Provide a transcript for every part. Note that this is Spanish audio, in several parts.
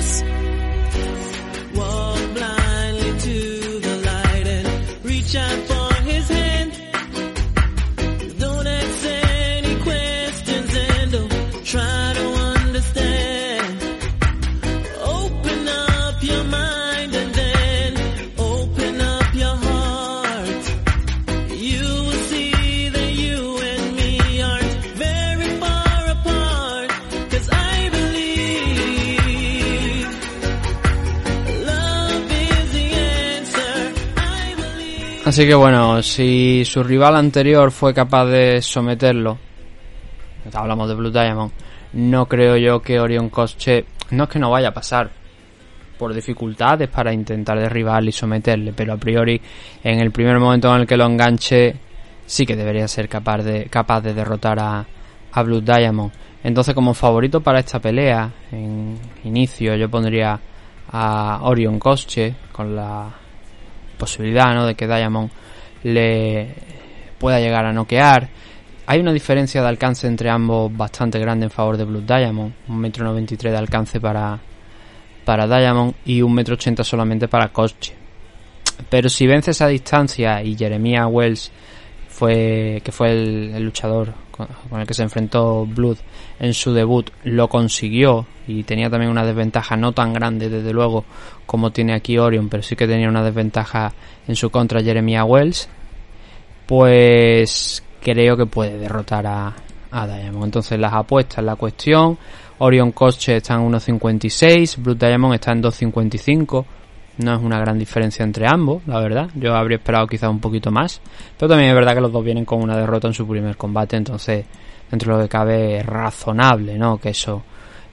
us. Así que bueno, si su rival anterior fue capaz de someterlo, hablamos de Blue Diamond, no creo yo que Orion Cosche, no es que no vaya a pasar por dificultades para intentar derribarle y someterle, pero a priori en el primer momento en el que lo enganche sí que debería ser capaz de, capaz de derrotar a, a Blue Diamond. Entonces como favorito para esta pelea, en inicio yo pondría a Orion Cosche con la posibilidad ¿no? de que Diamond le pueda llegar a noquear. Hay una diferencia de alcance entre ambos bastante grande en favor de Blue Diamond. Un metro noventa y tres de alcance para, para Diamond y un metro ochenta solamente para Koscheck. Pero si vence esa distancia y Jeremiah Wells fue que fue el, luchador con, el que se enfrentó Blood en su debut lo consiguió y tenía también una desventaja no tan grande desde luego como tiene aquí Orion pero sí que tenía una desventaja en su contra Jeremiah Wells pues creo que puede derrotar a, a Diamond. Entonces las apuestas la cuestión Orion Coche está en 1.56 Blue Diamond está en 2.55 no es una gran diferencia entre ambos, la verdad. Yo habría esperado quizás un poquito más. Pero también es verdad que los dos vienen con una derrota en su primer combate. Entonces, dentro de lo que cabe, es razonable, ¿no? Que eso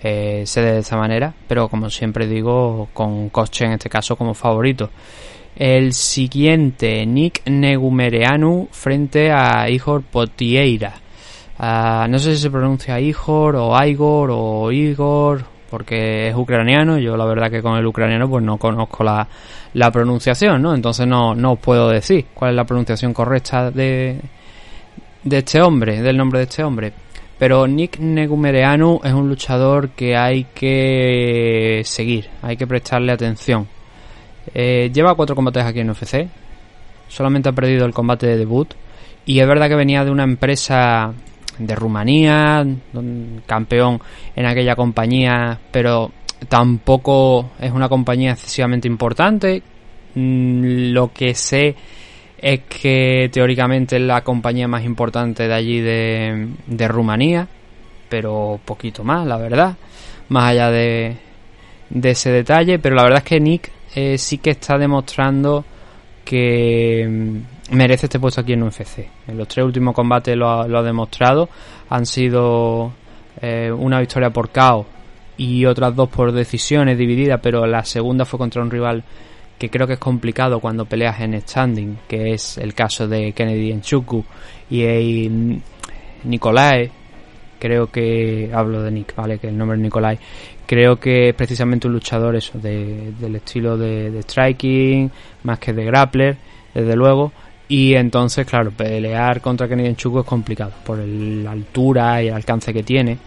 eh, se dé de esa manera. Pero como siempre digo, con Coche en este caso como favorito. El siguiente, Nick Negumereanu frente a Igor Potieira. Uh, no sé si se pronuncia Igor o Igor o Igor porque es ucraniano, yo la verdad que con el ucraniano pues no conozco la, la pronunciación, ¿no? Entonces no, no os puedo decir cuál es la pronunciación correcta de, de este hombre, del nombre de este hombre. Pero Nick Negumereanu es un luchador que hay que seguir, hay que prestarle atención. Eh, lleva cuatro combates aquí en UFC, solamente ha perdido el combate de debut y es verdad que venía de una empresa de Rumanía, campeón en aquella compañía, pero tampoco es una compañía excesivamente importante. Lo que sé es que teóricamente es la compañía más importante de allí de, de Rumanía, pero poquito más, la verdad, más allá de, de ese detalle, pero la verdad es que Nick eh, sí que está demostrando que merece este puesto aquí en UFC. En los tres últimos combates lo ha, lo ha demostrado. Han sido eh, una victoria por KO y otras dos por decisiones divididas, pero la segunda fue contra un rival que creo que es complicado cuando peleas en standing, que es el caso de Kennedy en Chuku y eh, Nicolai. Creo que hablo de Nick, vale, que el nombre es Nicolai. Creo que es precisamente un luchador eso de, del estilo de striking, más que de grappler, desde luego y entonces, claro, pelear contra Kennedy Chuco es complicado por el, la altura y el alcance que tiene.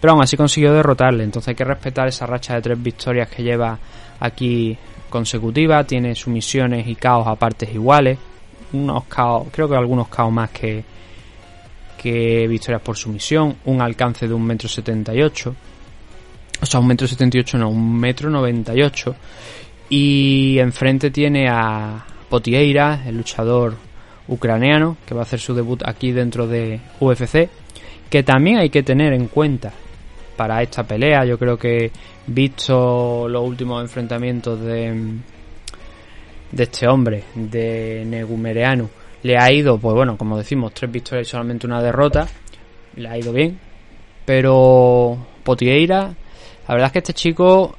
Pero aún así consiguió derrotarle. Entonces hay que respetar esa racha de tres victorias que lleva aquí consecutiva. Tiene sumisiones y caos a partes iguales. Unos caos, creo que algunos caos más que, que victorias por sumisión. Un alcance de un metro setenta y ocho. O sea, un metro setenta y ocho no, un metro noventa y ocho. Y enfrente tiene a, Potieira, el luchador ucraniano, que va a hacer su debut aquí dentro de UFC, que también hay que tener en cuenta para esta pelea. Yo creo que visto los últimos enfrentamientos de, de este hombre, de Negumereanu, le ha ido, pues bueno, como decimos, tres victorias y solamente una derrota. Le ha ido bien. Pero Potieira, la verdad es que este chico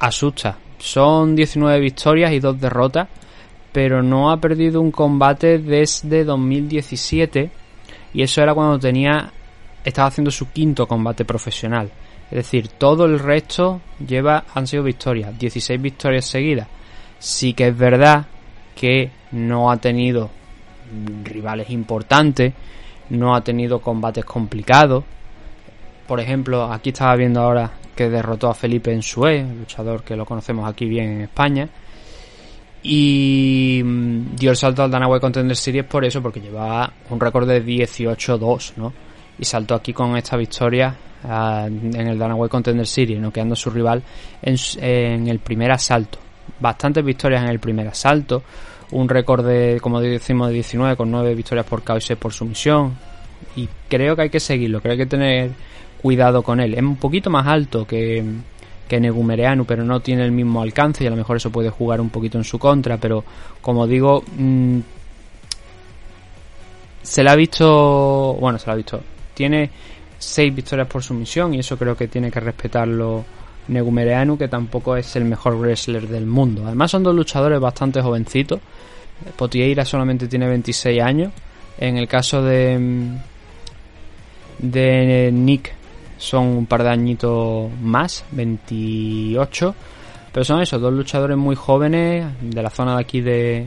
asusta. Son 19 victorias y dos derrotas pero no ha perdido un combate desde 2017 y eso era cuando tenía estaba haciendo su quinto combate profesional. Es decir, todo el resto lleva han sido victorias, 16 victorias seguidas. Sí que es verdad que no ha tenido rivales importantes, no ha tenido combates complicados. Por ejemplo, aquí estaba viendo ahora que derrotó a Felipe en Sue, luchador que lo conocemos aquí bien en España. Y mm, dio el salto al Dana White Contender Series por eso, porque llevaba un récord de 18-2, ¿no? Y saltó aquí con esta victoria ah, en el Dana White Contender Series, noqueando a su rival en, en el primer asalto. Bastantes victorias en el primer asalto. Un récord de, como decimos, de 19 con 9 victorias por KO y 6 por sumisión. Y creo que hay que seguirlo, creo que hay que tener cuidado con él. Es un poquito más alto que, que Negumereanu, pero no tiene el mismo alcance y a lo mejor eso puede jugar un poquito en su contra. Pero como digo, mm, se le ha visto, bueno, se le ha visto, tiene 6 victorias por sumisión y eso creo que tiene que respetarlo Negumereanu, que tampoco es el mejor wrestler del mundo. Además son dos luchadores bastante jovencitos. Potieira solamente tiene 26 años. En el caso de mm, de Nick son un par de añitos más, 28. Pero son esos dos luchadores muy jóvenes de la zona de aquí de,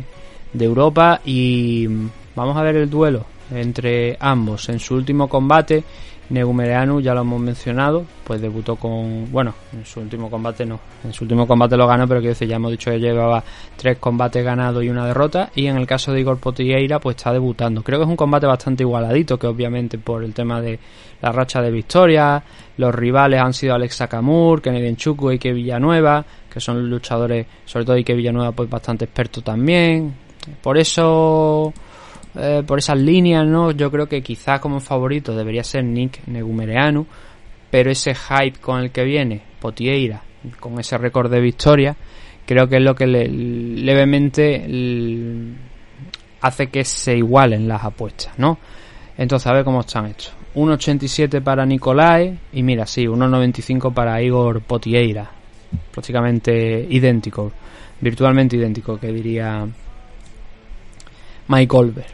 de Europa. Y vamos a ver el duelo entre ambos. En su último combate, Negumereanu, ya lo hemos mencionado, pues debutó con. Bueno, en su último combate no. En su último combate lo ganó, pero quiero decir, ya hemos dicho que llevaba tres combates ganados y una derrota. Y en el caso de Igor Potieira, pues está debutando. Creo que es un combate bastante igualadito, que obviamente por el tema de la racha de victorias, los rivales han sido Alex Sakamur, Kennedy Chuku y Ike Villanueva, que son luchadores, sobre todo Ike Villanueva, pues bastante experto también. Por eso eh, por esas líneas, ¿no? Yo creo que quizás como favorito debería ser Nick Negumereanu, pero ese hype con el que viene Potieira, con ese récord de victoria, creo que es lo que le- levemente hace que se igualen las apuestas, ¿no? Entonces, a ver cómo están hechos. 1.87 para Nicolai y mira, sí, 1.95 para Igor Potieira. Prácticamente idéntico, virtualmente idéntico, que diría Mike Goldberg.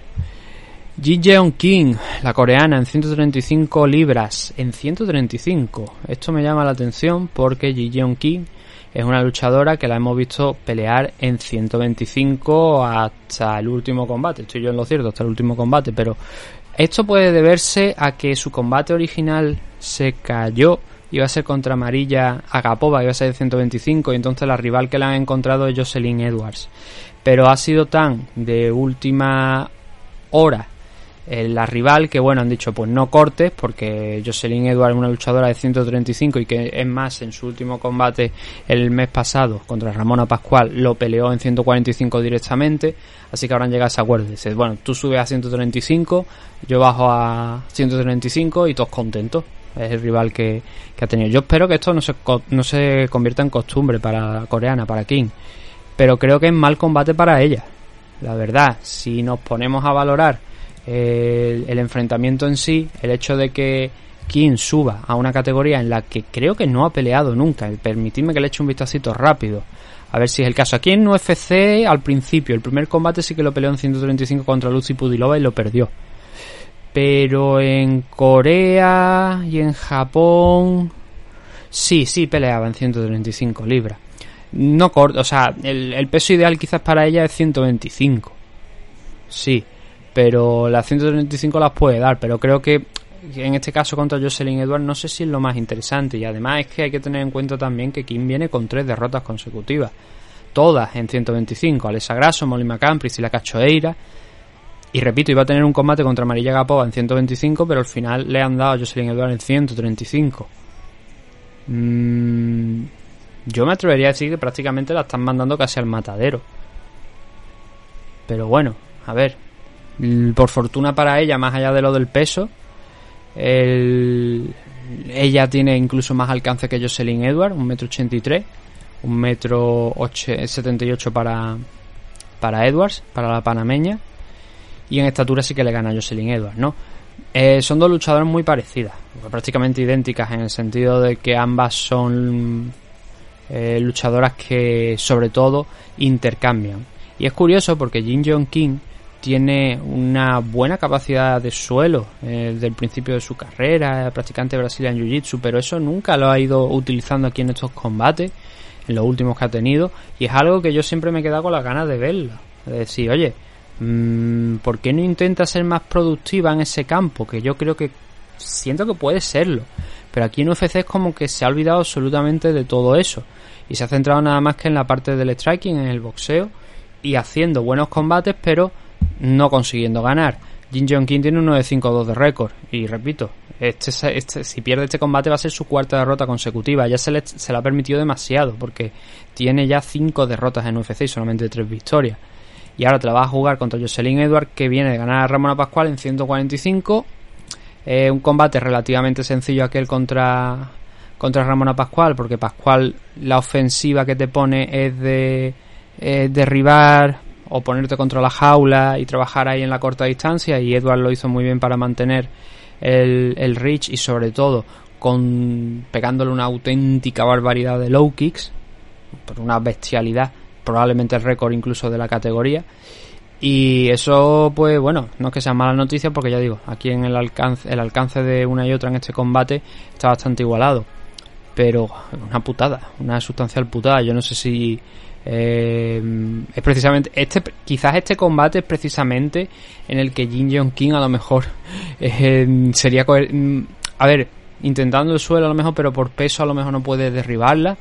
Ji Jeon King, la coreana, en 135 libras. En 135. Esto me llama la atención porque Ji Jeon King es una luchadora que la hemos visto pelear en 125 hasta el último combate. Estoy yo en lo cierto, hasta el último combate. Pero esto puede deberse a que su combate original se cayó. Iba a ser contra Amarilla Agapova, iba a ser de 125. Y entonces la rival que la han encontrado es Jocelyn Edwards. Pero ha sido tan de última hora eh, la rival que bueno han dicho pues no cortes porque Jocelyn Edwards es una luchadora de 135 y que es más en su último combate el mes pasado contra Ramona Pascual lo peleó en 145 directamente así que habrán llegado a ese acuerdo dice bueno tú subes a 135 yo bajo a 135 y todos contentos es el rival que, que ha tenido yo espero que esto no se, no se convierta en costumbre para coreana para King pero creo que es mal combate para ella la verdad si nos ponemos a valorar el, el enfrentamiento en sí, el hecho de que King suba a una categoría en la que creo que no ha peleado nunca. Permitidme que le eche un vistacito rápido. A ver si es el caso. Aquí en UFC, al principio, el primer combate sí que lo peleó en 135 contra Lucy Pudilova y lo perdió. Pero en Corea y en Japón, sí, sí peleaba en 135 libras. No corto, o sea, el, el peso ideal quizás para ella es 125. Sí, pero las 135 las puede dar, pero creo que en este caso contra Jocelyn Edwards no sé si es lo más interesante y además es que hay que tener en cuenta también que Kim viene con tres derrotas consecutivas, todas en 125, Alessa Grasso, Molly McCann, Priscila Cachoeira y repito, iba a tener un combate contra María Gapova en 125, pero al final le han dado a Jocelyn Edwards en 135. Mm, yo me atrevería a decir que prácticamente la están mandando casi al matadero. Pero bueno, a ver, por fortuna para ella, más allá de lo del peso, el- ella tiene incluso más alcance que Jocelyn Edwards, un metro ochenta y tres, un metro setenta y ocho para para Edwards, para la panameña, y en estatura sí que le gana a Jocelyn Edwards, ¿no? Eh, son dos luchadoras muy parecidas, prácticamente idénticas en el sentido de que ambas son eh, luchadoras que sobre todo intercambian. Y es curioso porque Jin Jong King tiene una buena capacidad de suelo eh, desde el principio de su carrera, practicante Brazilian Jiu-Jitsu, pero eso nunca lo ha ido utilizando aquí en estos combates, en los últimos que ha tenido, y es algo que yo siempre me he quedado con las ganas de verlo. Es decir, oye, ¿por qué no intenta ser más productiva en ese campo? Que yo creo que siento que puede serlo. Pero aquí en UFC es como que se ha olvidado absolutamente de todo eso. Y se ha centrado nada más que en la parte del striking, en el boxeo. Y haciendo buenos combates, pero no consiguiendo ganar. Jin Jong Kim tiene uno de 5-2 de récord. Y repito, este, este, si pierde este combate va a ser su cuarta derrota consecutiva. Ya se le, se ha permitido demasiado, porque tiene ya 5 derrotas en UFC y solamente 3 victorias. Y ahora te la vas a jugar contra Jocelyn Edward, que viene de ganar a Ramona Pascual en 145. Eh, un combate relativamente sencillo aquel contra, contra Ramona Pascual, porque Pascual la ofensiva que te pone es de derribar o ponerte contra la jaula y trabajar ahí en la corta distancia. Y Edward lo hizo muy bien para mantener el, el reach y sobre todo con pegándole una auténtica barbaridad de low kicks, por una bestialidad, probablemente el récord incluso de la categoría. Y eso, pues bueno, no es que sea mala noticia porque ya digo, aquí en el alcance, el alcance de una y otra en este combate está bastante igualado. Pero una putada, una sustancial putada. Yo no sé si eh, es precisamente este, quizás este combate es precisamente en el que Jin Jong King a lo mejor eh, sería mm, a ver, intentando el suelo a lo mejor, pero por peso a lo mejor no puede derribarla.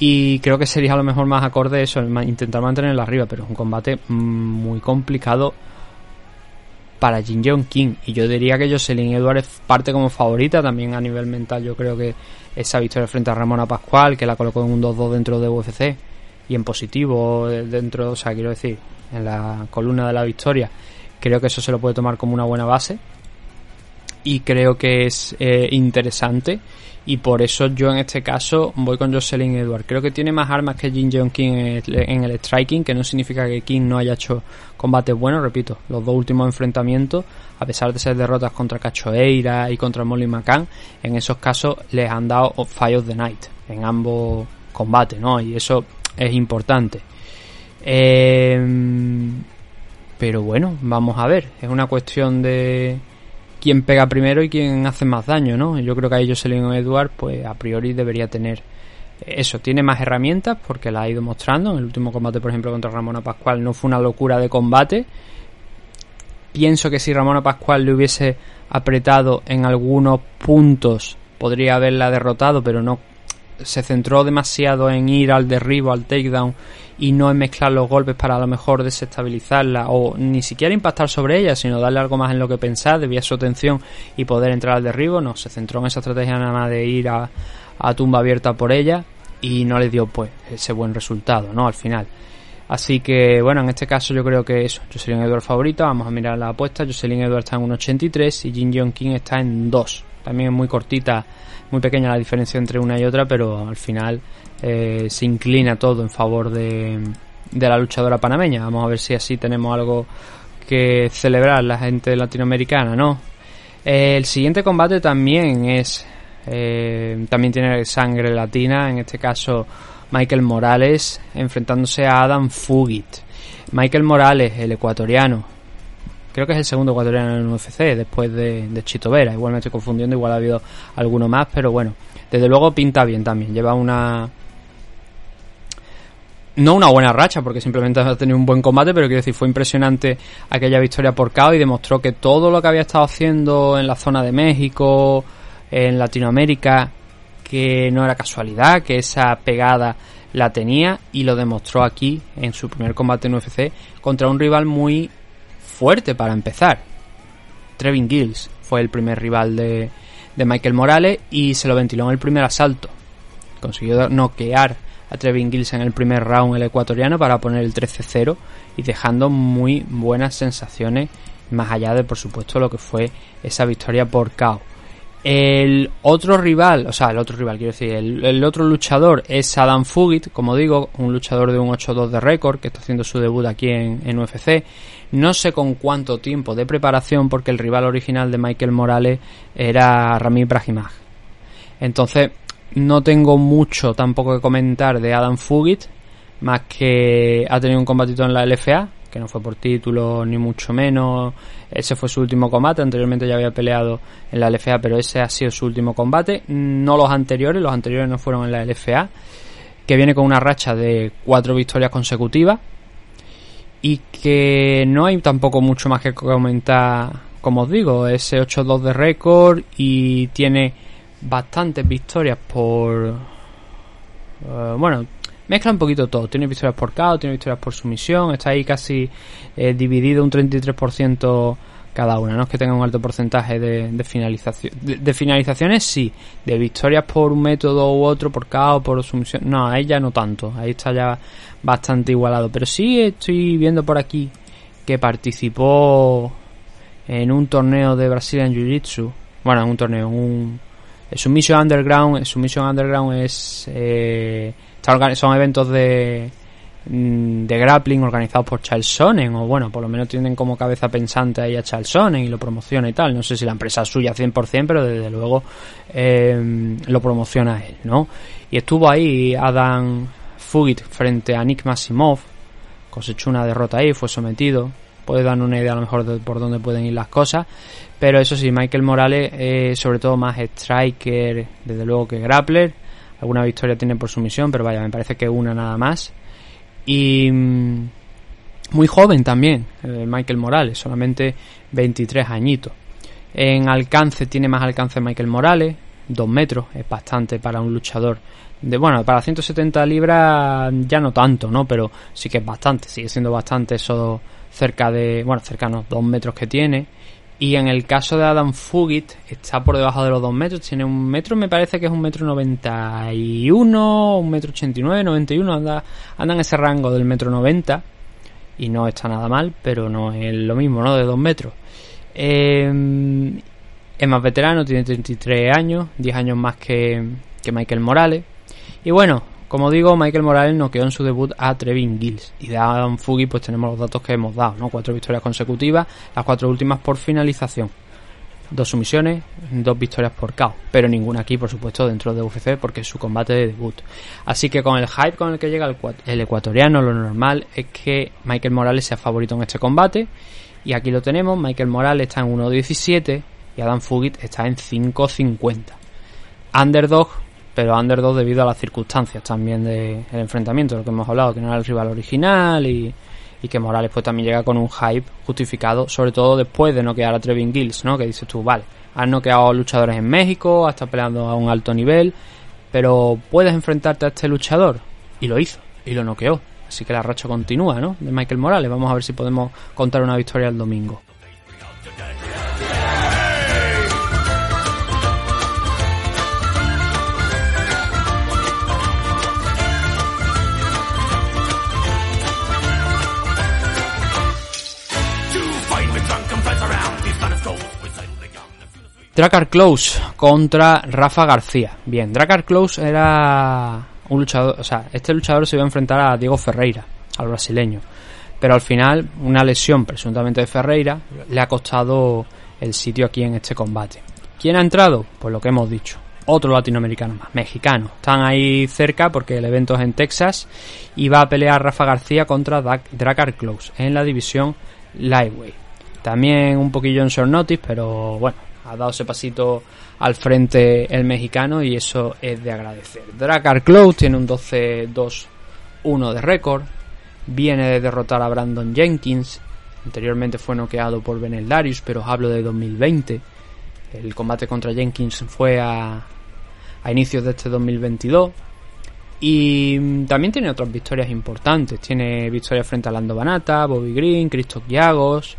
Y creo que sería a lo mejor más acorde eso, intentar mantenerla arriba, pero es un combate muy complicado para Jin Jong King. Y yo diría que Jocelyn Edwards parte como favorita, también a nivel mental yo creo que esa victoria frente a Ramona Pascual, que la colocó en un 2-2 dentro de UFC, y en positivo dentro, o sea, quiero decir, en la columna de la victoria, creo que eso se lo puede tomar como una buena base y creo que es eh, interesante y por eso yo en este caso voy con Jocelyn Edward. Creo que tiene más armas que Jin Jong King en el, striking, que no significa que King no haya hecho combates buenos, repito, los dos últimos enfrentamientos, a pesar de ser derrotas contra Cachoeira y contra Molly McCann, en esos casos les han dado fallos de night en ambos combates, ¿no? Y eso es importante. Em, pero bueno, vamos a ver. Es una cuestión de quién pega primero y quién hace más daño, ¿no? Yo creo que ahí Jocelyn Edward, pues a priori debería tener eso. Tiene más herramientas porque la ha ido mostrando. En el último combate, por ejemplo, contra Ramona Pascual no fue una locura de combate. Pienso que si Ramona Pascual le hubiese apretado en algunos puntos, podría haberla derrotado, pero no se centró demasiado en ir al derribo, al takedown y no en mezclar los golpes para a lo mejor desestabilizarla o ni siquiera impactar sobre ella, sino darle algo más en lo que pensar, desviar su atención y poder entrar al derribo. No, se centró en esa estrategia nada más de ir a, tumba abierta por ella y no le dio pues ese buen resultado, ¿no? Al final. Así que, bueno, en este caso yo creo que eso. Jocelyn Edward favorito. Vamos a mirar la apuesta. Jocelyn Edward está en 1.83 y Jin Jong King está en 2. También es muy cortita muy pequeña la diferencia entre una y otra, pero al final eh, se inclina todo en favor de, de la luchadora panameña. Vamos a ver si así tenemos algo que celebrar la gente latinoamericana, ¿no? Eh, el siguiente combate también es eh, también tiene sangre latina, en este caso Michael Morales enfrentándose a Adam Fugit. Michael Morales, el ecuatoriano, creo que es el segundo ecuatoriano en el UFC después de, de Chito Vera. Igual me estoy confundiendo, igual ha habido alguno más, pero bueno, desde luego pinta bien también. Lleva una. No una buena racha, porque simplemente ha tenido un buen combate, pero quiero decir, fue impresionante aquella victoria por KO y demostró que todo lo que había estado haciendo en la zona de México, en Latinoamérica, que no era casualidad, que esa pegada la tenía y lo demostró aquí en su primer combate en UFC contra un rival muy fuerte para empezar. Trevin Gills fue el primer rival de, de Michael Morales y se lo ventiló en el primer asalto. Consiguió noquear a Trevin Gills en el primer round el ecuatoriano para poner el 13-0 y dejando muy buenas sensaciones más allá de por supuesto lo que fue esa victoria por KO. El otro rival, o sea, el otro rival, quiero decir, el, otro luchador es Adam Fugit, como digo, un luchador de un 8-2 de récord que está haciendo su debut aquí en, en, UFC. No sé con cuánto tiempo de preparación, porque el rival original de Michael Morales era Rami Brahimaj. Entonces, no tengo mucho tampoco que comentar de Adam Fugit, más que ha tenido un combatito en la LFA, que no fue por título ni mucho menos. Ese fue su último combate. Anteriormente ya había peleado en la LFA, pero ese ha sido su último combate. No los anteriores, los anteriores no fueron en la LFA. Que viene con una racha de cuatro victorias consecutivas. Y que no hay tampoco mucho más que comentar como os digo, ese 8-2 de récord y tiene bastantes victorias por... eh, bueno, mezcla un poquito todo. Tiene victorias por KO, tiene victorias por sumisión. Está ahí casi eh, dividido un 33% cada una. No es que tenga un alto porcentaje de, de finalización. De, finalizaciones sí. De victorias por un método u otro, por KO, por sumisión. No, ahí ya no tanto. Ahí está ya bastante igualado. Pero sí estoy viendo por aquí que participó en un torneo de Brazilian Jiu-Jitsu. Bueno, en un torneo, un el Submission Underground. El Submission Underground es eh, son eventos de mm, de grappling organizados por Charles Sonnen o bueno, por lo menos tienen como cabeza pensante ahí a Charles Sonnen y lo promociona y tal. No sé si la empresa es suya 100%, pero desde luego eh, lo promociona él, ¿no? Y estuvo ahí Adam Fugit frente a Nick Masimov, cosechó una derrota ahí, fue sometido. Puede dar una idea a lo mejor de por dónde pueden ir las cosas. Pero eso sí, Michael Morales, eh, sobre todo más striker, desde luego que grappler. Alguna victoria tiene por sumisión, pero vaya, me parece que una nada más. Y mm, muy joven también, eh, Michael Morales, solamente 23 añitos. En alcance tiene más alcance Michael Morales, 2 metros, es bastante para un luchador. De, bueno, para 170 libras ya no tanto, ¿no? Pero sí que es bastante, sigue siendo bastante eso cerca de, bueno, cercano, 2 metros que tiene. Y en el caso de Adam Fugit está por debajo de los 2 metros, tiene un metro, me parece que es un metro 91, un metro 89, 91, anda, anda en ese rango del metro 90 y no está nada mal, pero no es lo mismo, ¿no? De 2 metros. Eh, es más veterano, tiene 33 años, 10 años más que, que Michael Morales. Y bueno, como digo, Michael Morales noqueó en su debut a Trevin Gills. Y de Adam Fugi pues tenemos los datos que hemos dado, ¿no? Cuatro victorias consecutivas, las cuatro últimas por finalización. Dos sumisiones, dos victorias por KO. Pero ninguna aquí, por supuesto, dentro de UFC porque es su combate de debut. Así que con el hype con el que llega el, el ecuatoriano, lo normal es que Michael Morales sea favorito en este combate. Y aquí lo tenemos, Michael Morales está en 1.17 y Adam Fugit está en 5.50. Underdog, pero underdog debido a las circunstancias también del enfrentamiento, lo que hemos hablado, que no era el rival original y, y que Morales pues también llega con un hype justificado, sobre todo después de noquear a Trevin Gills, ¿no? Que dices tú, vale, has noqueado luchadores en México, has estado peleando a un alto nivel, pero puedes enfrentarte a este luchador. Y lo hizo, y lo noqueó. Así que la racha continúa, ¿no? De Michael Morales. Vamos a ver si podemos contar una victoria el domingo. Dracar Close contra Rafa García. Bien, Dracar Close era un luchador, o sea, este luchador se iba a enfrentar a Diego Ferreira, al brasileño. Pero al final, una lesión presuntamente de Ferreira le ha costado el sitio aquí en este combate. ¿Quién ha entrado? Pues lo que hemos dicho. Otro latinoamericano más, mexicano. Están ahí cerca porque el evento es en Texas y va a pelear Rafa García contra Dracar Close en la división Lightweight. También un poquillo en short notice, pero bueno, ha dado ese pasito al frente el mexicano y eso es de agradecer. Dracar Close tiene un 12-2-1 de récord, viene de derrotar a Brandon Jenkins, anteriormente fue noqueado por Benel Darius, pero os hablo de 2020. El combate contra Jenkins fue a, a inicios de este 2022. Y también tiene otras victorias importantes. Tiene victorias frente a Lando Banata, Bobby Green, Christoph Giagos,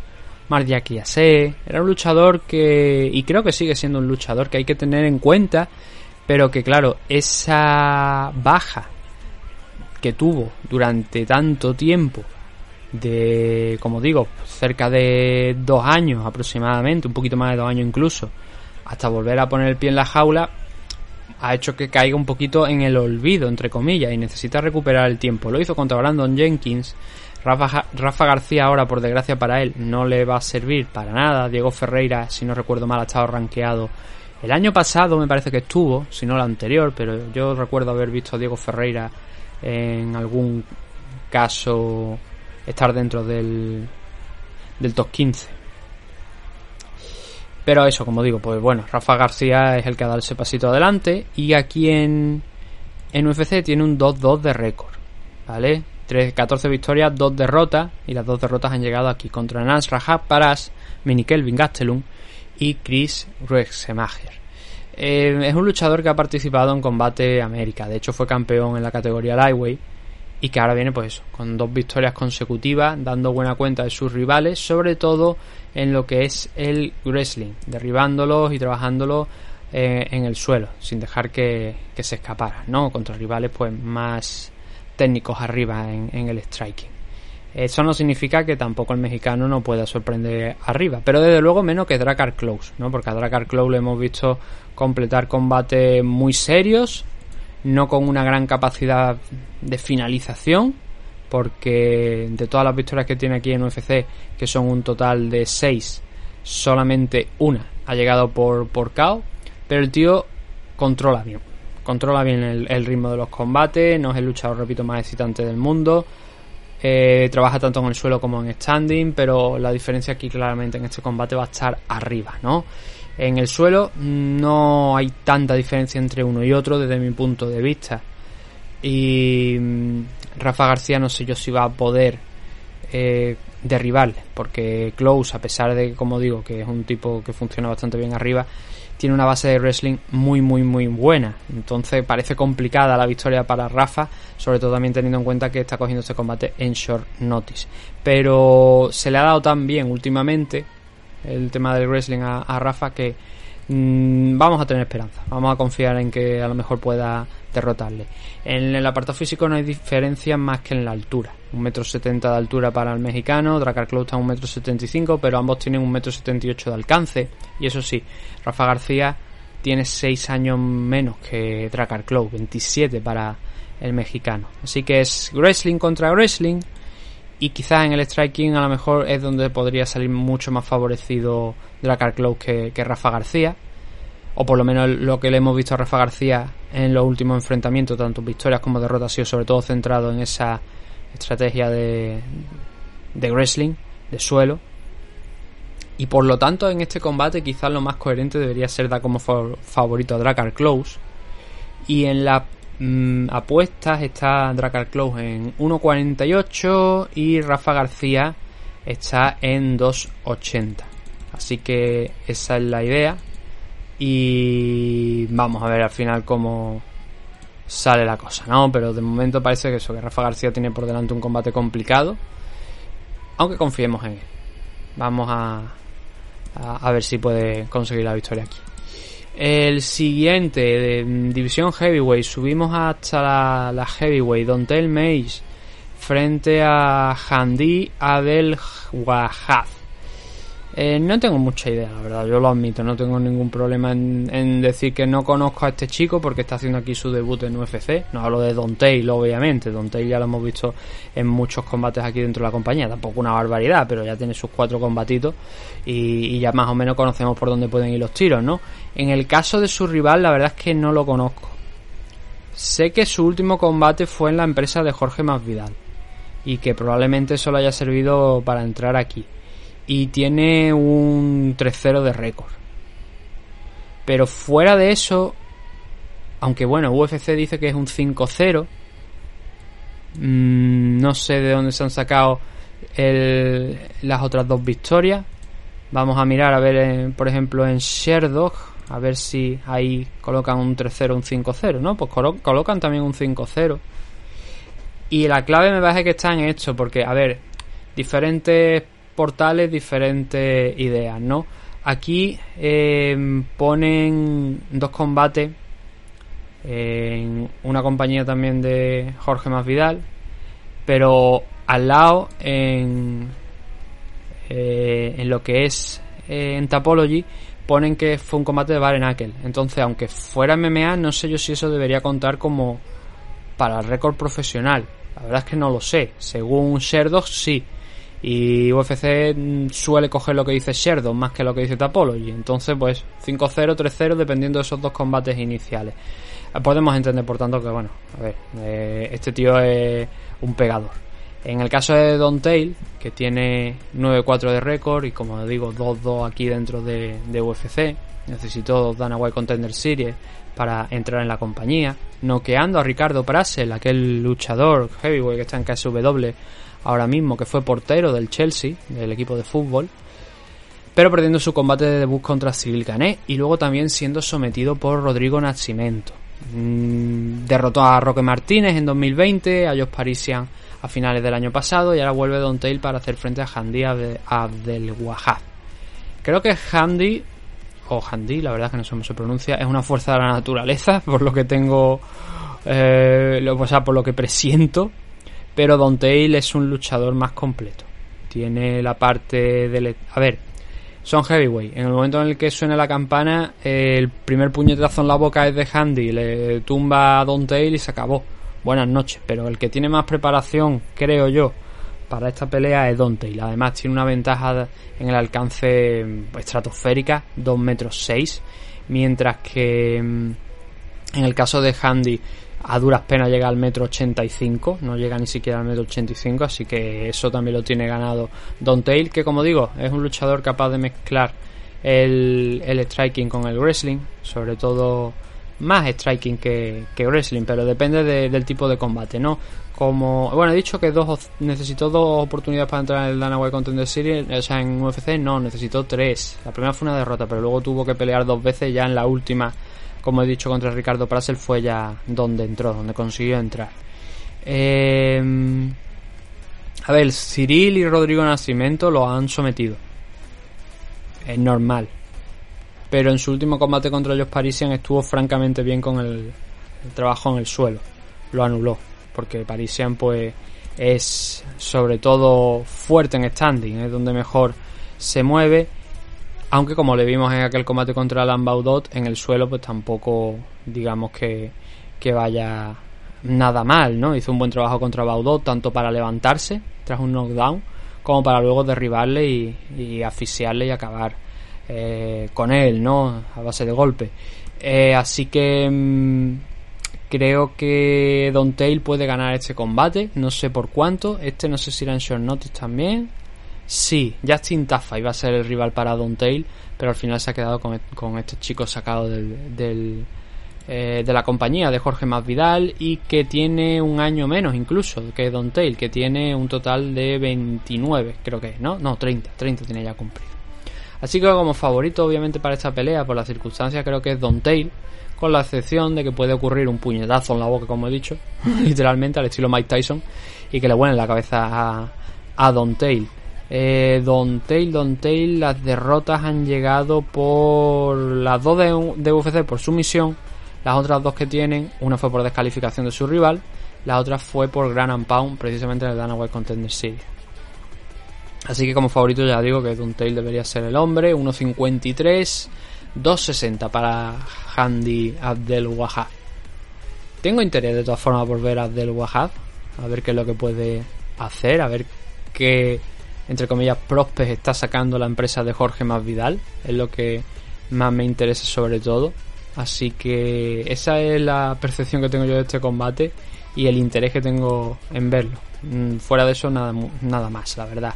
Kiase. Era un luchador que, y creo que sigue siendo un luchador que hay que tener en cuenta, pero que claro, esa baja que tuvo durante tanto tiempo, de, como digo, cerca de dos años aproximadamente, un poquito más de dos años incluso, hasta volver a poner el pie en la jaula, ha hecho que caiga un poquito en el olvido, entre comillas, y necesita recuperar el tiempo. Lo hizo contra Brandon Jenkins. Rafa, García ahora, por desgracia para él, no le va a servir para nada. Diego Ferreira, si no recuerdo mal, ha estado rankeado. El año pasado me parece que estuvo, si no el anterior, pero yo recuerdo haber visto a Diego Ferreira en algún caso estar dentro del, del top 15. Pero eso, como digo, pues bueno, Rafa García es el que ha dado ese pasito adelante y aquí en, en UFC tiene un 2-2 de récord, ¿vale? Tres- 14 victorias, 2 derrotas, y las dos derrotas han llegado aquí contra Nans Rajab Paras, Mini Kelvin Gastelum y Chris Ruexemacher. Eh, es un luchador que ha participado en Combate América, de hecho fue campeón en la categoría Lightweight y que ahora viene pues eso, con dos victorias consecutivas, dando buena cuenta de sus rivales, sobre todo en lo que es el wrestling, derribándolos y trabajándolos eh, en el suelo, sin dejar que, que se escaparan, ¿no? Contra rivales pues más técnicos arriba en, en el striking. Eso no significa que tampoco el mexicano no pueda sorprender arriba, pero desde luego menos que Dracar Close, ¿no? Porque a Dracar Close le hemos visto completar combates muy serios, no con una gran capacidad de finalización, porque de todas las victorias que tiene aquí en UFC, que son un total de 6, solamente una ha llegado por, por KO, pero el tío controla bien, controla bien el, ritmo de los combates, no es el luchador, repito, más excitante del mundo, eh, trabaja tanto en el suelo como en standing, pero la diferencia aquí claramente en este combate va a estar arriba, ¿no? En el suelo no hay tanta diferencia entre uno y otro desde mi punto de vista. Y mm, Rafa García no sé yo si va a poder eh, derribarle, porque Close, a pesar de, como digo, que es un tipo que funciona bastante bien arriba, tiene una base de wrestling muy, muy, muy buena. Entonces parece complicada la victoria para Rafa, sobre todo también teniendo en cuenta que está cogiendo este combate en short notice. Pero se le ha dado tan bien últimamente el tema del wrestling a, a Rafa que mm, vamos a tener esperanza. Vamos a confiar en que a lo mejor pueda derrotarle. En el apartado físico no hay diferencia más que en la altura. Un metro setenta de altura para el mexicano, Dracar Close está a un metro setenta y cinco, pero ambos tienen un metro setenta y ocho de alcance. Y eso sí, Rafa García tiene 6 años menos que Dracar Close, 27 para el mexicano. Así que es wrestling contra wrestling. Y quizás en el striking a lo mejor es donde podría salir mucho más favorecido Dracar Close que, que Rafa García. O por lo menos lo que le hemos visto a Rafa García en los últimos enfrentamientos, tanto victorias como derrotas, ha sido sobre todo centrado en esa estrategia de, de wrestling, de suelo. Y por lo tanto, en este combate, quizás lo más coherente debería ser dar como fa- favorito a Dracar Close. Y en las mm, apuestas está Dracar Close en 1.48 y Rafa García está en 2.80. Así que esa es la idea. Y vamos a ver al final cómo sale la cosa, ¿no? Pero de momento parece que eso, que Rafa García tiene por delante un combate complicado. Aunque confiemos en él. Vamos a, a, ver si puede conseguir la victoria aquí. El siguiente, de División Heavyweight, subimos hasta la, la Heavyweight, Dontel Mays frente a Handi Abel Wahab. Eh, no tengo mucha idea, la verdad, yo lo admito, no tengo ningún problema en, decir que no conozco a este chico porque está haciendo aquí su debut en UFC. No hablo de Don Tail, obviamente, Don Tail ya lo hemos visto en muchos combates aquí dentro de la compañía, tampoco una barbaridad, pero ya tiene sus cuatro combatitos y, y ya más o menos conocemos por dónde pueden ir los tiros, ¿no? En el caso de su rival, la verdad es que no lo conozco. Sé que su último combate fue en la empresa de Jorge Masvidal y que probablemente eso le haya servido para entrar aquí y tiene un 3-0 de récord. Pero fuera de eso, aunque bueno, UFC dice que es un 5-0, mmm, no sé de dónde se han sacado las otras dos victorias. Vamos a mirar a ver, eh, por ejemplo, en Sherdog, a ver si ahí colocan un 3-0, un 5-0, ¿no? Pues colo colocan también un 5-0. Y la clave me parece que está en esto, porque, a ver, diferentes portales, diferentes ideas, ¿no? Aquí eh, ponen dos combates en una compañía también de Jorge Masvidal, pero al lado en, eh, en lo que es eh, en Tapology ponen que fue un combate de Barenakel. Entonces, aunque fuera MMA, no sé yo si eso debería contar como para el récord profesional. La verdad es que no lo sé. Según Sherdog, sí. Y UFC suele coger lo que dice Sherdog más que lo que dice Tapology. Entonces, pues 5-0, 3-0, dependiendo de esos dos combates iniciales. Podemos entender, por tanto, que bueno, a ver, eh, este tío es un pegador. En el caso de Don Tail, que tiene 9-4 de récord y como digo, 2-2 aquí dentro de, de UFC, necesitó Dana White Contender Series para entrar en la compañía, noqueando a Ricardo Prasel, aquel luchador heavyweight que está en KSW ahora mismo, que fue portero del Chelsea, del equipo de fútbol, pero perdiendo su combate de debut contra Cyril Cané y luego también siendo sometido por Rodrigo Nascimento. Mm, derrotó a Roque Martínez en 2020, a Jos Parisian a finales del año pasado y ahora vuelve Don Tail para hacer frente a Handy Abdelwahab. Creo que Handy, o Handy, la verdad es que no sé cómo se pronuncia, es una fuerza de la naturaleza, por lo que tengo, eh, o sea, por lo que presiento, pero Don Tail es un luchador más completo. Tiene la parte del... A ver, son heavyweight. En el momento en el que suena la campana, el primer puñetazo en la boca es de Handy, le tumba a Don Tail y se acabó. Buenas noches, pero el que tiene más preparación, creo yo, para esta pelea es Don Tail. Además tiene una ventaja en el alcance mm, estratosférica, 2 metros 6, mientras que mm, en el caso de Handy a duras penas llega al metro 85, no llega ni siquiera al metro 85, así que eso también lo tiene ganado Don Tail, que como digo, es un luchador capaz de mezclar el, el striking con el wrestling, sobre todo más striking que, que wrestling, pero depende del tipo de combate, ¿no? Como, bueno, he dicho que dos necesitó dos oportunidades para entrar en el Dana White Contender Series, o sea, en UFC no, necesitó tres. La primera fue una derrota, pero luego tuvo que pelear dos veces ya en la última como he dicho, contra Ricardo Prasel fue ya donde entró, donde consiguió entrar. Eh, a ver, Cyril y Rodrigo Nacimiento lo han sometido. Es normal. Pero en su último combate contra ellos Parisian estuvo francamente bien con el, trabajo en el suelo. Lo anuló. Porque Parisian pues es sobre todo fuerte en standing. Es donde mejor se mueve aunque como le vimos en aquel combate contra Alan Baudot, en el suelo pues tampoco digamos que, vaya nada mal, ¿no? Hizo un buen trabajo contra Baudot, tanto para levantarse tras un knockdown, como para luego derribarle y, asfixiarle y acabar eh, con él, ¿no? A base de golpe. Eh, así que mm, creo que Don Tail puede ganar este combate, no sé por cuánto. Este no sé si era en short notice también. Sí, Justin Taffa iba a ser el rival para Don Tail, pero al final se ha quedado con, con este chico sacado del, eh, de la compañía de Jorge Masvidal y que tiene un año menos incluso que Don Tail, que tiene un total de 29, creo que es, ¿no? No, 30, 30 tiene ya cumplido. Así que como favorito obviamente para esta pelea, por las circunstancias, creo que es Don Tail, con la excepción de que puede ocurrir un puñetazo en la boca, como he dicho, literalmente al estilo Mike Tyson, y que le vuelen la cabeza a, a Don Tail. Eh, Don Tail, Don Tail, las derrotas han llegado por las dos de, UFC por sumisión, las otras dos que tienen, una fue por descalificación de su rival, la otra fue por Gran and Pound, precisamente en el Dana White Contender Series. Así que como favorito ya digo que Don Tail debería ser el hombre, 1.53, 2.60 para Handy Abdel Wahab. Tengo interés de todas formas por ver a Abdel Wahab, a ver qué es lo que puede hacer, a ver qué entre comillas, Prospes está sacando la empresa de Jorge Masvidal, es lo que más me interesa sobre todo. Así que esa es la percepción que tengo yo de este combate y el interés que tengo en verlo. Mm, fuera de eso, nada, nada más, la verdad.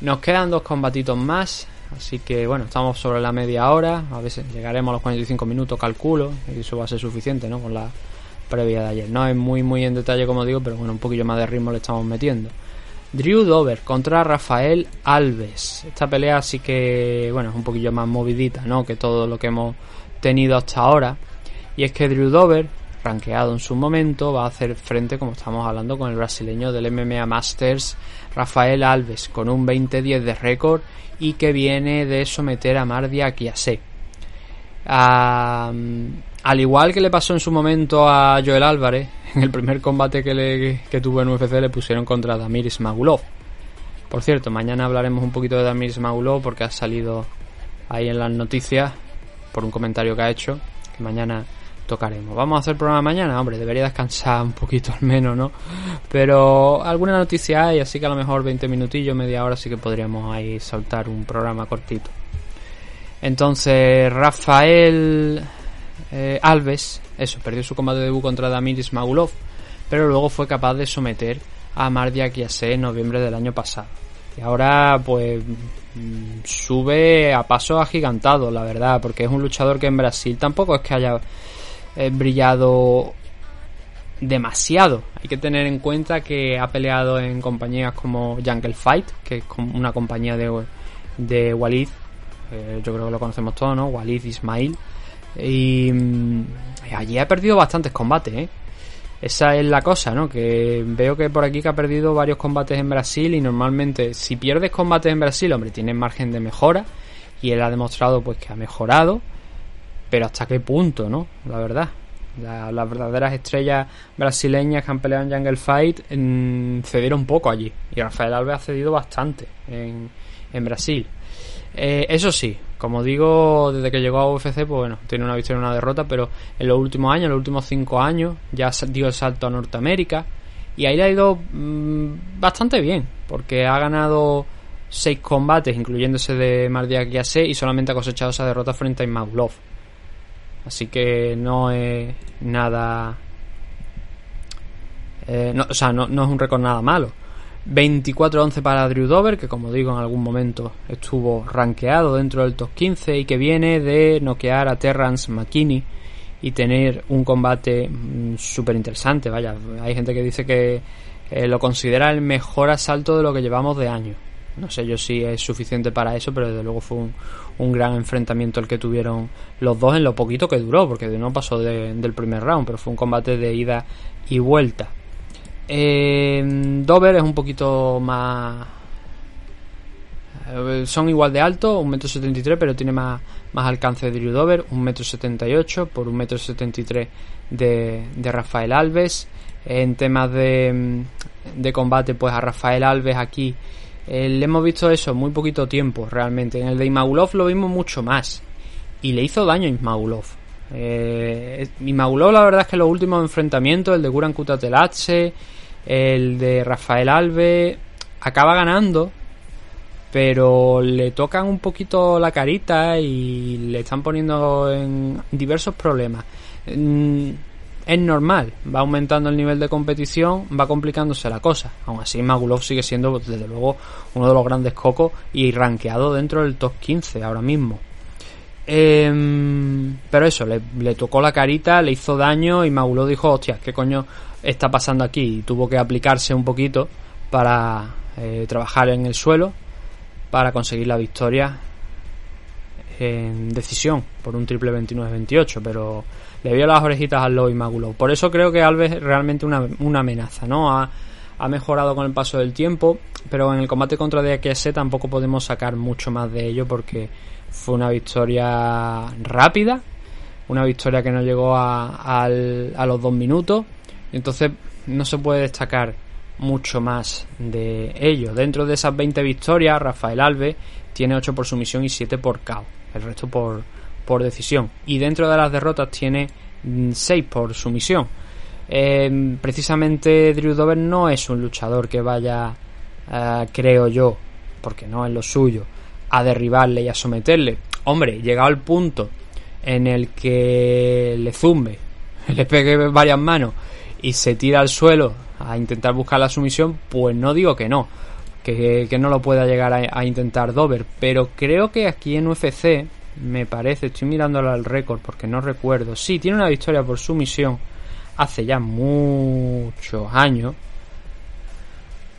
Nos quedan dos combatitos más, así que bueno, estamos sobre la media hora. A veces llegaremos a los 45 minutos, calculo, y eso va a ser suficiente, ¿no? Con la previa de ayer. No es muy, muy en detalle, como digo, pero bueno, un poquillo más de ritmo le estamos metiendo. Drew Dover contra Rafael Alves. Esta pelea sí que, bueno, es un poquillo más movidita, ¿no? Que todo lo que hemos tenido hasta ahora. Y es que Drew Dover, rankeado en su momento, va a hacer frente, como estamos hablando, con el brasileño del MMA Masters, Rafael Alves, con un 20-10 de récord y que viene de someter a Mardia Kiase. Al igual que le pasó en su momento a Joel Álvarez, en el primer combate que, le, que tuvo en UFC le pusieron contra Damir Ismagulov. Por cierto, mañana hablaremos un poquito de Damir Ismagulov porque ha salido ahí en las noticias por un comentario que ha hecho que mañana tocaremos. Vamos a hacer programa mañana, hombre, debería descansar un poquito al menos, ¿no? Pero alguna noticia hay, así que a lo mejor 20 minutillos, media hora sí que podríamos ahí saltar un programa cortito. Entonces, Rafael eh, Alves, eso, perdió su combate de debut contra Damir Ismagulov, pero luego fue capaz de someter a Mardia Kiase en noviembre del año pasado. Y ahora, pues, mm, sube a paso agigantado, la verdad, porque es un luchador que en Brasil tampoco es que haya eh, brillado demasiado. Hay que tener en cuenta que ha peleado en compañías como Jungle Fight, que es una compañía de, de Walid, eh, yo creo que lo conocemos todos, ¿no? Walid Ismail. Y mm, allí ha perdido bastantes combates, ¿eh? Esa es la cosa, ¿no? Que veo que por aquí que ha perdido varios combates en Brasil y normalmente si pierdes combates en Brasil, hombre, tienes margen de mejora y él ha demostrado pues que ha mejorado, pero hasta qué punto, ¿no? La verdad. las verdaderas estrellas brasileñas que han peleado en Jungle Fight en, cedieron poco allí y Rafael Alves ha cedido bastante en, en Brasil. Eh, eso sí, como digo, desde que llegó a UFC, pues bueno, tiene una victoria y una derrota, pero en los últimos años, en los últimos cinco años, ya dio el salto a Norteamérica y ahí le ha ido mm, bastante bien, porque ha ganado seis combates, incluyéndose de Mardia Kiase, y solamente ha cosechado esa derrota frente a Imagulov. Así que no es nada. Eh, no, o sea, no es un récord nada malo. 24-11 para Drew Dover, que como digo en algún momento estuvo rankeado dentro del top 15 y que viene de noquear a Terrance McKinney y tener un combate mm, súper interesante. Vaya, hay gente que dice que eh, lo considera el mejor asalto de lo que llevamos de año. No sé yo si es suficiente para eso, pero desde luego fue un, gran enfrentamiento el que tuvieron los dos en lo poquito que duró, porque no pasó del primer round, pero fue un combate de ida y vuelta. Eh, Dover es un poquito más. Eh, son igual de alto, 1,73m, pero tiene más, más alcance de Drew Dover, 1,78m por 1,73m de, de Rafael Alves. En temas de, de combate, pues a Rafael Alves aquí eh, le hemos visto eso muy poquito tiempo realmente. En el de Imagulov lo vimos mucho más. Y le hizo daño a Imagulov. Eh, la verdad es que los últimos enfrentamientos, el de Guran Kutatelatse, el de Rafael Alves acaba ganando, pero le tocan un poquito la carita y le están poniendo en diversos problemas. Mm, es normal, va aumentando el nivel de competición, va complicándose la cosa. Aún así, Magulov sigue siendo, desde luego, uno de los grandes cocos y rankeado dentro del top 15 ahora mismo. Em, pero eso, le, tocó la carita, le hizo daño y Magulov dijo, hostia, ¿qué coño está pasando aquí? Y tuvo que aplicarse un poquito para eh, trabajar en el suelo para conseguir la victoria en decisión por un triple 29-28, pero le vio las orejitas al Lobo y Magulov. Por eso creo que Alves es realmente una, amenaza, ¿no? Ha, mejorado con el paso del tiempo, pero en el combate contra DXS tampoco podemos sacar mucho más de ello porque fue una victoria rápida, una victoria que no llegó a, a los dos minutos. Entonces no se puede destacar mucho más de ello. Dentro de esas 20 victorias, Rafael Alves tiene 8 por sumisión y 7 por KO. El resto por, por decisión. Y dentro de las derrotas tiene 6 mm, por sumisión. Eh, precisamente Drew Dover no es un luchador que vaya, eh, creo yo, porque no es lo suyo, a derribarle y a someterle. Hombre, llegado al punto en el que le zumbe, le pegue varias manos y se tira al suelo a intentar buscar la sumisión, pues no digo que no, que, no lo pueda llegar a, intentar Dover, pero creo que aquí en UFC, me parece, estoy mirándolo al récord porque no recuerdo, sí, tiene una victoria por sumisión hace ya muchos años,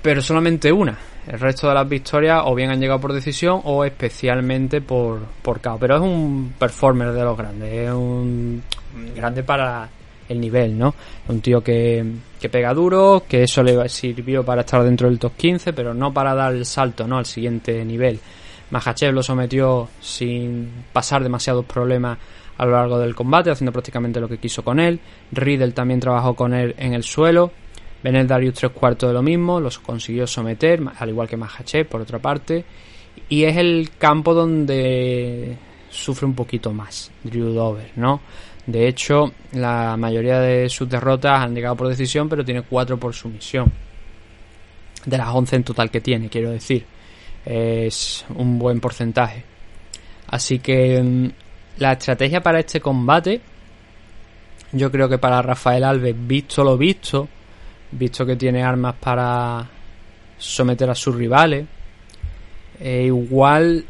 pero solamente una. El resto de las victorias o bien han llegado por decisión o especialmente por, por KO. Pero es un performer de los grandes. Es un grande para el nivel, ¿no? Un tío que, que pega duro, que eso le sirvió para estar dentro del top 15, pero no para dar el salto, ¿no? Al siguiente nivel. Mahachev lo sometió sin pasar demasiados problemas a lo largo del combate, haciendo prácticamente lo que quiso con él. Riddle también trabajó con él en el suelo Benet Darius tres cuartos de lo mismo, los consiguió someter, al igual que Mahachev por otra parte. Y es el campo donde sufre un poquito más Drew Dover, ¿no? De hecho, la mayoría de sus derrotas han llegado por decisión, pero tiene cuatro por sumisión. De las 11 en total que tiene, quiero decir. Es un buen porcentaje. Así que mm, la estrategia para este combate, yo creo que para Rafael Alves, visto lo visto, visto que tiene armas para someter a sus rivales. E igual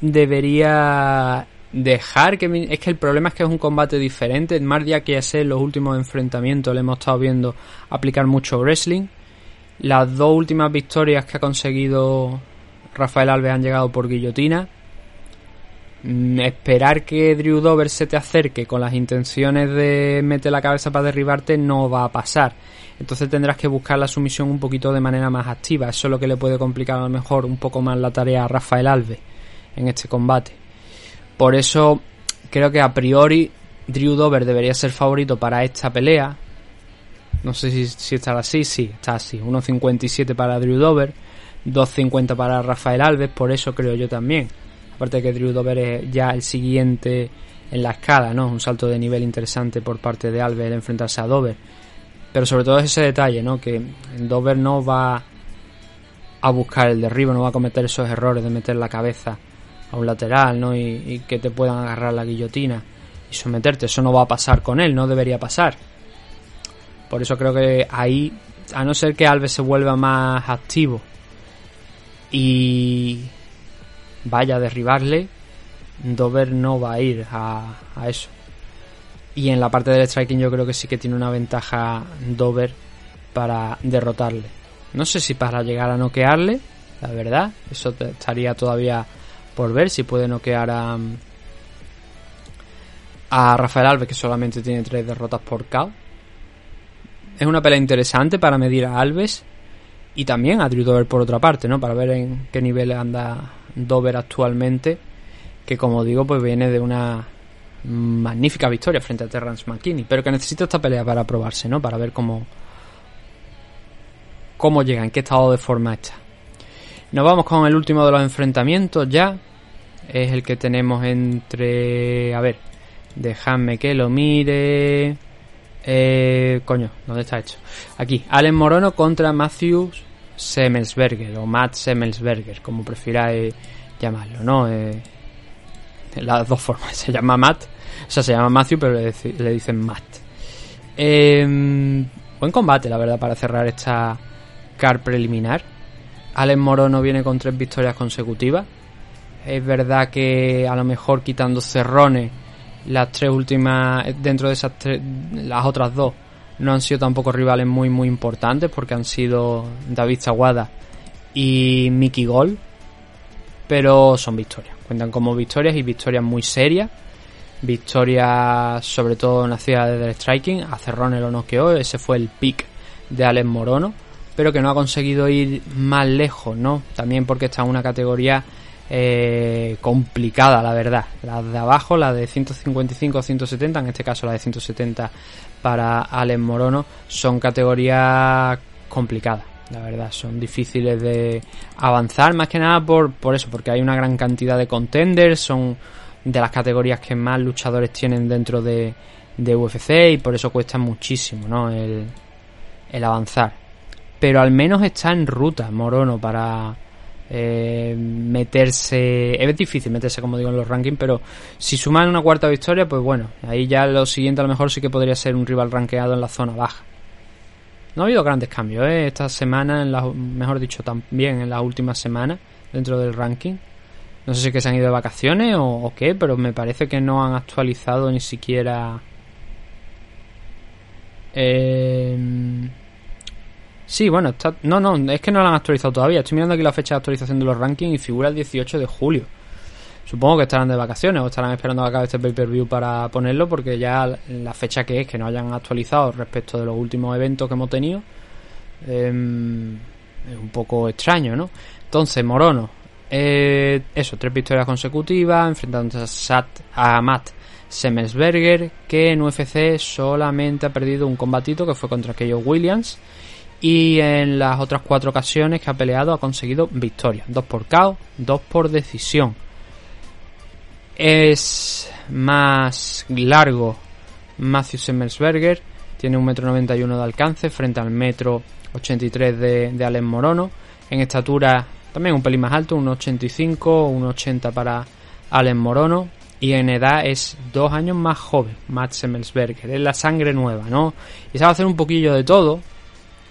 debería dejar que... Es que el problema es que es un combate diferente. Más día que en los últimos enfrentamientos le hemos estado viendo aplicar mucho wrestling. Las dos últimas victorias que ha conseguido Rafael Alves han llegado por guillotina. Mm, Esperar que Drew Dover se te acerque con las intenciones de meter la cabeza para derribarte no va a pasar. Entonces tendrás que buscar la sumisión un poquito de manera más activa. Eso es lo que le puede complicar a lo mejor un poco más la tarea a Rafael Alves en este combate. Por eso creo que a priori Drew Dover debería ser favorito para esta pelea. No sé si, si estará así, sí, está así. 1.57 para Drew Dover, 2.50 para Rafael Alves, por eso creo yo también. Aparte de que Drew Dover es ya el siguiente en la escala, ¿no? Un salto de nivel interesante por parte de Alves el enfrentarse a Dover. Pero sobre todo es ese detalle, ¿no? Que Dover no va a buscar el derribo, no va a cometer esos errores de meter la cabeza a un lateral, ¿no? Y, que te puedan agarrar la guillotina y someterte. Eso no va a pasar con él, no debería pasar. Por eso creo que ahí, a no ser que Alves se vuelva más activo y vaya a derribarle, Dover no va a ir a eso. Y en la parte del striking yo creo que sí que tiene una ventaja Dover para derrotarle. No sé si para llegar a noquearle, la verdad. Eso estaría todavía por ver si puede noquear a, a Rafael Alves, que solamente tiene tres derrotas por KO. Es una pelea interesante para medir a Alves y también a Drew Dover por otra parte, ¿no? Para ver en qué nivel anda Dover actualmente, que como digo, pues viene de una magnífica victoria frente a Terrence McKinney, pero que necesita esta pelea para probarse, ¿no? Para ver cómo cómo llega, en qué estado de forma está. Nos vamos con el último de los enfrentamientos ya. Es el que tenemos entre... A ver, dejadme que lo mire... Eh, coño, ¿dónde está hecho? Aquí, Allen Morono contra Matthews Semmelsberger, o Matt Semmelsberger, como prefiráis llamarlo, ¿no? Eh, las dos formas, se llama Matt, o sea, se llama Matthew, pero le, dicen Matt. Eh, buen combate, la verdad, para cerrar esta car preliminar. Allen Morono viene con tres victorias consecutivas. Es verdad que a lo mejor quitando cerrones, las tres últimas, dentro de esas tres, las otras dos, no han sido tampoco rivales muy muy importantes porque han sido David Zaguada y Mickey Gol. Pero son victorias, cuentan como victorias y victorias muy serias. Victorias sobre todo nacidas desde el striking. A Cerrone lo noqueó, ese fue el pick de Alex Morono. Pero que no ha conseguido ir más lejos, ¿no? También porque está en una categoría eh, complicada, la verdad. La de abajo, la de 155 o 170, en este caso la de 170 para Alex Morono, son categorías complicadas. La verdad, son difíciles de avanzar, más que nada por, por eso, porque hay una gran cantidad de contenders, son de las categorías que más luchadores tienen dentro de, de UFC y por eso cuesta muchísimo, ¿no? El, el avanzar. Pero al menos está en ruta Morono para eh, meterse. Es difícil meterse, como digo, en los rankings, pero si suman una cuarta victoria, pues bueno, ahí ya lo siguiente a lo mejor sí que podría ser un rival rankeado en la zona baja. No ha habido grandes cambios, ¿eh? Esta semana, en la, mejor dicho, también en las últimas semanas dentro del ranking. No sé si que se han ido de vacaciones o, qué, pero me parece que no han actualizado ni siquiera. Eh, sí, bueno, está, no, no, es que no lo han actualizado todavía. Estoy mirando aquí la fecha de actualización de los rankings y figura el 18 de julio. Supongo que estarán de vacaciones o estarán esperando a acabe este pay-per-view para ponerlo porque ya la fecha que es, que no hayan actualizado respecto de los últimos eventos que hemos tenido, eh, es un poco extraño, ¿no? Entonces, Morono, eh, eso, tres victorias consecutivas, enfrentándose a, Sat, a Matt Semmelsberger, que en UFC solamente ha perdido un combatito que fue contra Keio Williams. Y en las otras cuatro ocasiones que ha peleado ha conseguido victorias. Dos por KO, dos por decisión. Es más largo Matthew Semmelsberger. Tiene un metro noventa de alcance frente al metro 83 de, de Alex Morono. En estatura también un pelín más alto, un 85, un 80 para Alex Morono. Y en edad es dos años más joven, Matt Semmelsberger. Es la sangre nueva, ¿no? Y sabe hacer un poquillo de todo,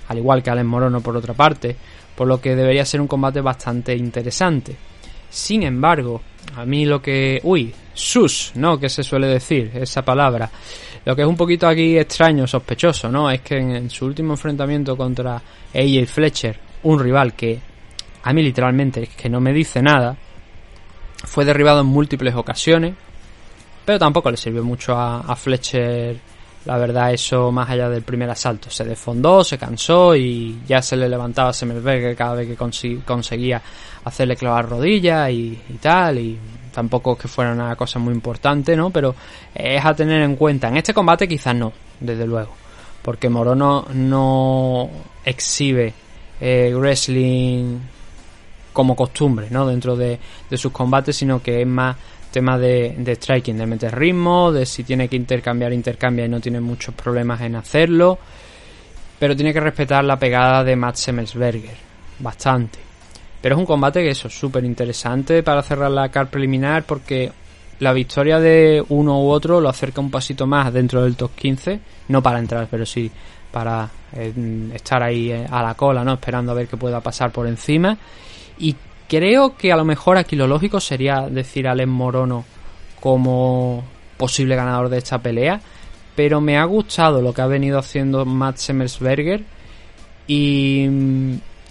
al igual que Alex Morono por otra parte, por lo que debería ser un combate bastante interesante. Sin embargo, a mí lo que... Uy, sus, ¿no? Que se suele decir esa palabra. Lo que es un poquito aquí extraño, sospechoso, ¿no? Es que en, su último enfrentamiento contra AJ Fletcher, un rival que a mí literalmente es que no me dice nada, fue derribado en múltiples ocasiones, pero tampoco le sirvió mucho a, Fletcher, la verdad, eso más allá del primer asalto. Se desfondó, se cansó y ya se le levantaba a cada vez que conseguía hacerle clavar rodillas y, tal, y tampoco que fuera una cosa muy importante, ¿no? Pero es a tener en cuenta. En este combate quizás no, desde luego. Porque Morono no exhibe eh, wrestling como costumbre, ¿no? Dentro de, sus combates, sino que es más tema de, de, striking, de meter ritmo, de si tiene que intercambiar, intercambia y no tiene muchos problemas en hacerlo. Pero tiene que respetar la pegada de Matt Semmelsberger, bastante. Pero es un combate que eso, es súper interesante para cerrar la car preliminar porque la victoria de uno u otro lo acerca un pasito más dentro del top 15, no para entrar, pero sí para eh, estar ahí eh, a la cola, ¿no? Esperando a ver qué pueda pasar por encima. Y creo que a lo mejor aquí lo lógico sería decir a Alex Morono como posible ganador de esta pelea. Pero me ha gustado lo que ha venido haciendo Matt Semmersberger. Y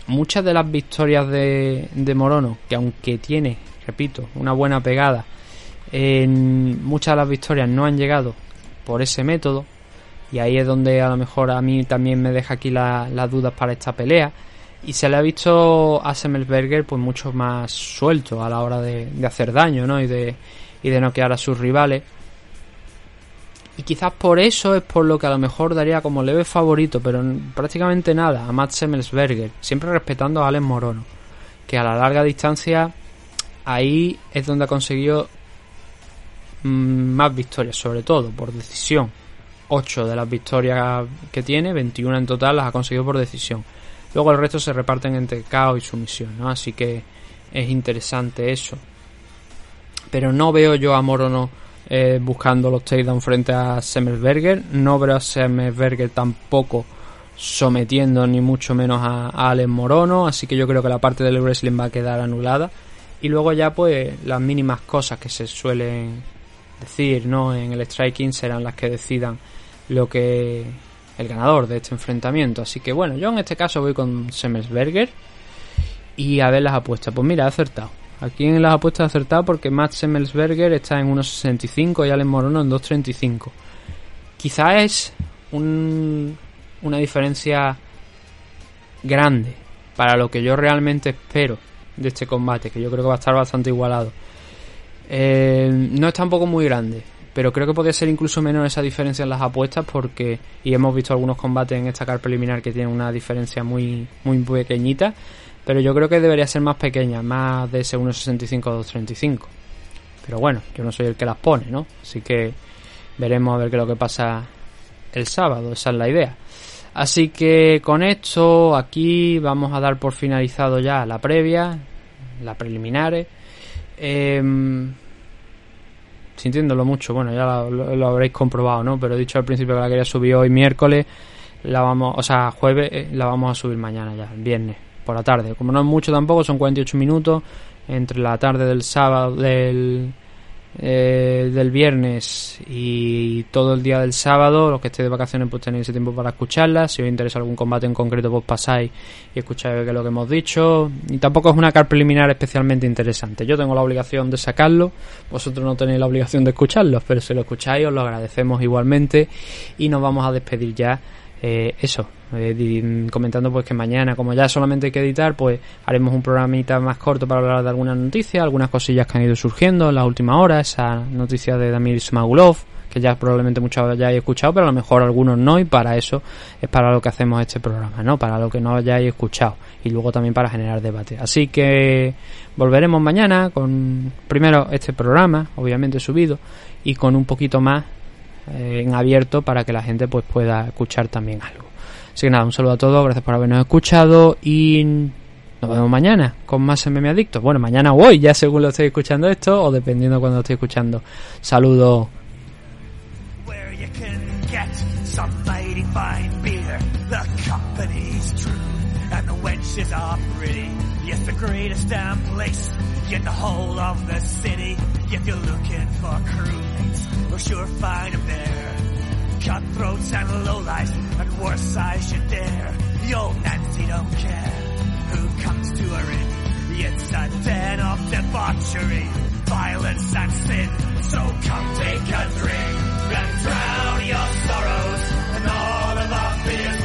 muchas de las victorias de, de Morono, que aunque tiene, repito, una buena pegada, en muchas de las victorias no han llegado por ese método. Y ahí es donde a lo mejor a mí también me deja aquí las dudas para esta pelea. Y se le ha visto a Semmelsberger pues mucho más suelto a la hora de, de hacer daño, ¿no? Y de, y de noquear a sus rivales. Y quizás por eso es por lo que a lo mejor daría como leve favorito, pero prácticamente nada, a Matt Semmelsberger, siempre respetando a Alex Morono, que a la larga distancia ahí es donde ha conseguido mm, más victorias, sobre todo por decisión. 8 de las victorias que tiene, 21 en total, las ha conseguido por decisión. Luego el resto se reparten entre KO y sumisión, ¿no? Así que es interesante eso. Pero no veo yo a Morono eh, buscando los takedown frente a Semmelsberger. No veo a Semmelsberger tampoco sometiendo ni mucho menos a, Alex Morono, así que yo creo que la parte del wrestling va a quedar anulada. Y luego ya pues las mínimas cosas que se suelen decir, ¿no? En el striking serán las que decidan lo que el ganador de este enfrentamiento. Así que bueno, yo en este caso voy con Semmelsberger y a ver las apuestas. Pues mira, he acertado. Aquí en las apuestas acertado porque Matt Semmelsberger está en 1.65 y Alex Morono en 2.35. Quizá es una diferencia grande para lo que yo realmente espero de este combate, que yo creo que va a estar bastante igualado. Eh, no es tampoco muy grande, pero creo que podría ser incluso menor esa diferencia en las apuestas porque, y hemos visto algunos combates en esta car preliminar que tienen una diferencia muy, muy pequeñita, pero yo creo que debería ser más pequeña, más de ese 1.65 o 2.35. Pero bueno, yo no soy el que las pone, ¿no? Así que veremos a ver qué es lo que pasa el sábado, esa es la idea. Así que con esto aquí vamos a dar por finalizado ya la previa, la preliminares. Eh, sintiéndolo mucho, bueno, ya lo, habréis comprobado, ¿no? Pero he dicho al principio que la quería subir hoy miércoles, la vamos, o sea, jueves, eh, la vamos a subir mañana ya, viernes por la tarde. Como no es mucho tampoco, son 48 minutos entre la tarde del sábado, del, eh, del viernes y todo el día del sábado. Los que estéis de vacaciones, pues tenéis ese tiempo para escucharla. Si os interesa algún combate en concreto, pues pasáis y escucháis lo que hemos dicho. Y tampoco es una car preliminar especialmente interesante. Yo tengo la obligación de sacarlo, vosotros no tenéis la obligación de escucharlo, pero si lo escucháis, os lo agradecemos igualmente. Y nos vamos a despedir ya eh, eso, eh, comentando pues que mañana, como ya solamente hay que editar, pues haremos un programita más corto para hablar de algunas noticias, algunas cosillas que han ido surgiendo en las últimas horas, esa noticia de Damir Smagulov, que ya probablemente muchos hayáis escuchado, pero a lo mejor algunos no, y para eso es para lo que hacemos este programa, ¿no? Para lo que no hayáis escuchado, y luego también para generar debate. Así que volveremos mañana con primero este programa, obviamente subido, y con un poquito más eh, en abierto para que la gente pues pueda escuchar también algo. Así que nada, un saludo a todos, gracias por habernos escuchado y nos vemos mañana con más MM Adictos. Bueno, mañana o hoy, ya según lo estéis escuchando esto o dependiendo cuando lo estéis escuchando. Saludos. place in the whole of the will sure find him there. Cutthroats and lowlifes and worse I you dare. The old Nancy don't care who comes to her inn. It's a den of debauchery, violence and sin. So come take a drink and drown your sorrows and all of our fears.